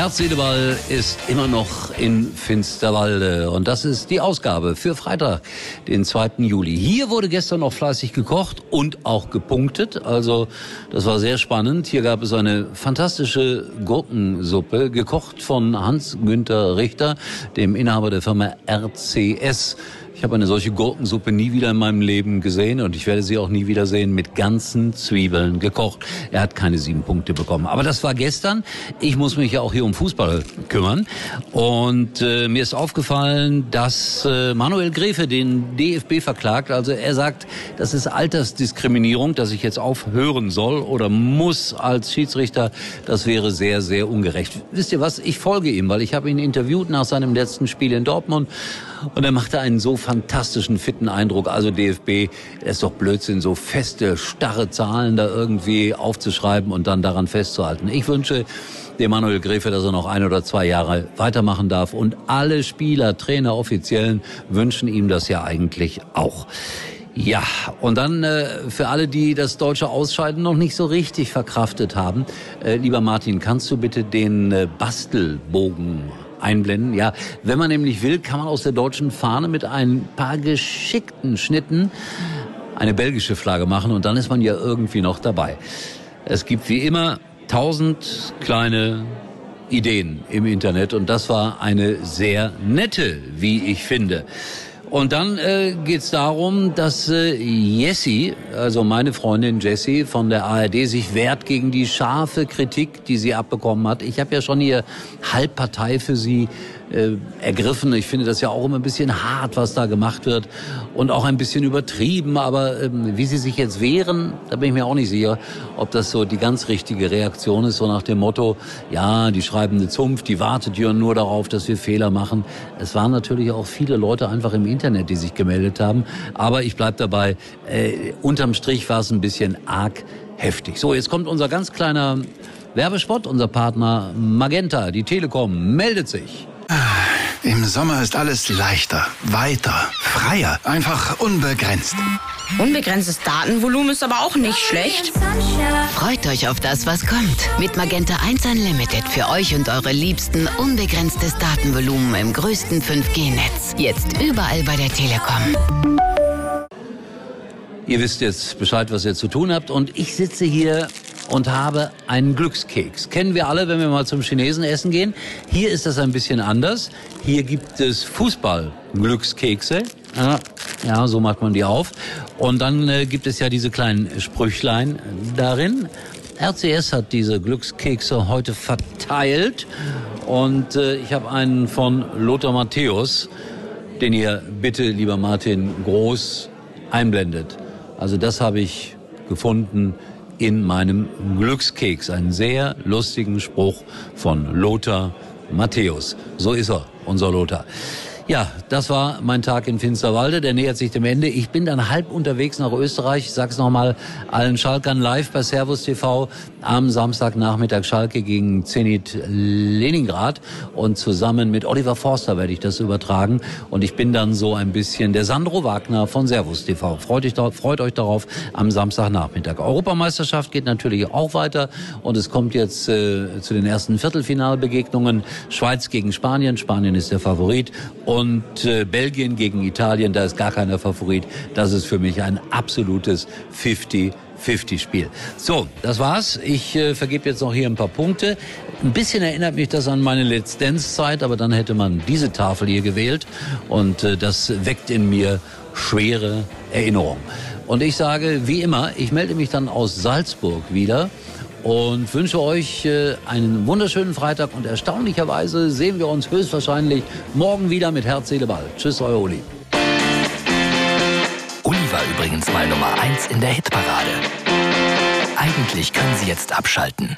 Herz, ist immer noch in Finsterwalde. Und das ist die Ausgabe für Freitag, den 2. Juli. Hier wurde gestern noch fleißig gekocht und auch gepunktet. Also, das war sehr spannend. Hier gab es eine fantastische Gurkensuppe, gekocht von Hans-Günther Richter, dem Inhaber der Firma RCS. Ich habe eine solche Gurkensuppe nie wieder in meinem Leben gesehen und ich werde sie auch nie wieder sehen mit ganzen Zwiebeln gekocht. Er hat keine sieben Punkte bekommen. Aber das war gestern. Ich muss mich ja auch hier um Fußball kümmern. Und äh, mir ist aufgefallen, dass äh, Manuel Gräfe den DFB verklagt. Also er sagt, das ist Altersdiskriminierung, dass ich jetzt aufhören soll oder muss als Schiedsrichter. Das wäre sehr, sehr ungerecht. Wisst ihr was? Ich folge ihm, weil ich habe ihn interviewt nach seinem letzten Spiel in Dortmund. Und er machte einen so fantastischen, fitten Eindruck. Also DFB, es ist doch Blödsinn, so feste, starre Zahlen da irgendwie aufzuschreiben und dann daran festzuhalten. Ich wünsche dem Manuel Gräfe, dass er noch ein oder zwei Jahre weitermachen darf. Und alle Spieler, Trainer, Offiziellen wünschen ihm das ja eigentlich auch. Ja, und dann äh, für alle, die das deutsche Ausscheiden noch nicht so richtig verkraftet haben, äh, lieber Martin, kannst du bitte den äh, Bastelbogen einblenden. Ja, wenn man nämlich will, kann man aus der deutschen Fahne mit ein paar geschickten Schnitten eine belgische Flagge machen und dann ist man ja irgendwie noch dabei. Es gibt wie immer tausend kleine Ideen im Internet und das war eine sehr nette, wie ich finde. Und dann äh, geht es darum, dass äh, Jessie, also meine Freundin Jessie von der ARD, sich wehrt gegen die scharfe Kritik, die sie abbekommen hat. Ich habe ja schon hier Halbpartei für sie äh, ergriffen. Ich finde das ja auch immer ein bisschen hart, was da gemacht wird und auch ein bisschen übertrieben. Aber ähm, wie sie sich jetzt wehren, da bin ich mir auch nicht sicher, ob das so die ganz richtige Reaktion ist, so nach dem Motto, ja, die schreibende Zunft, die wartet ja nur darauf, dass wir Fehler machen. Es waren natürlich auch viele Leute einfach im Internet, die sich gemeldet haben. Aber ich bleib dabei, äh, unterm Strich war es ein bisschen arg heftig. So, jetzt kommt unser ganz kleiner Werbespot. Unser Partner Magenta, die Telekom, meldet sich. Im Sommer ist alles leichter, weiter, freier, einfach unbegrenzt. Unbegrenztes Datenvolumen ist aber auch nicht schlecht. Freut euch auf das, was kommt. Mit Magenta 1 Unlimited für euch und eure Liebsten unbegrenztes Datenvolumen im größten 5G-Netz. Jetzt überall bei der Telekom. Ihr wisst jetzt Bescheid, was ihr zu tun habt. Und ich sitze hier und habe einen Glückskeks. Kennen wir alle, wenn wir mal zum Chinesen essen gehen. Hier ist das ein bisschen anders. Hier gibt es Fußball-Glückskekse. Ja, ja, so macht man die auf. Und dann äh, gibt es ja diese kleinen Sprüchlein darin. RCS hat diese Glückskekse heute verteilt und äh, ich habe einen von Lothar Matthäus, den ihr bitte, lieber Martin, groß einblendet. Also das habe ich gefunden in meinem Glückskeks. Einen sehr lustigen Spruch von Lothar Matthäus. So ist er, unser Lothar. Ja, das war mein Tag in Finsterwalde. Der nähert sich dem Ende. Ich bin dann halb unterwegs nach Österreich. Ich sag's nochmal allen Schalkern live bei Servus TV am Samstagnachmittag Schalke gegen Zenit Leningrad. Und zusammen mit Oliver Forster werde ich das übertragen. Und ich bin dann so ein bisschen der Sandro Wagner von Servus TV. Freut euch, freut euch darauf am Samstagnachmittag. Europameisterschaft geht natürlich auch weiter. Und es kommt jetzt äh, zu den ersten Viertelfinalbegegnungen. Schweiz gegen Spanien. Spanien ist der Favorit. Und und äh, Belgien gegen Italien, da ist gar keiner Favorit. Das ist für mich ein absolutes 50 50-Spiel. So, das war's. Ich äh, vergebe jetzt noch hier ein paar Punkte. Ein bisschen erinnert mich das an meine Let's Dance-Zeit, aber dann hätte man diese Tafel hier gewählt und äh, das weckt in mir schwere Erinnerungen. Und ich sage, wie immer, ich melde mich dann aus Salzburg wieder und wünsche euch äh, einen wunderschönen Freitag und erstaunlicherweise sehen wir uns höchstwahrscheinlich morgen wieder mit Herz, Seele, Ball. Tschüss, euer Uli. Uli war übrigens mal Nummer 1 in der Hitparade. Eigentlich können Sie jetzt abschalten.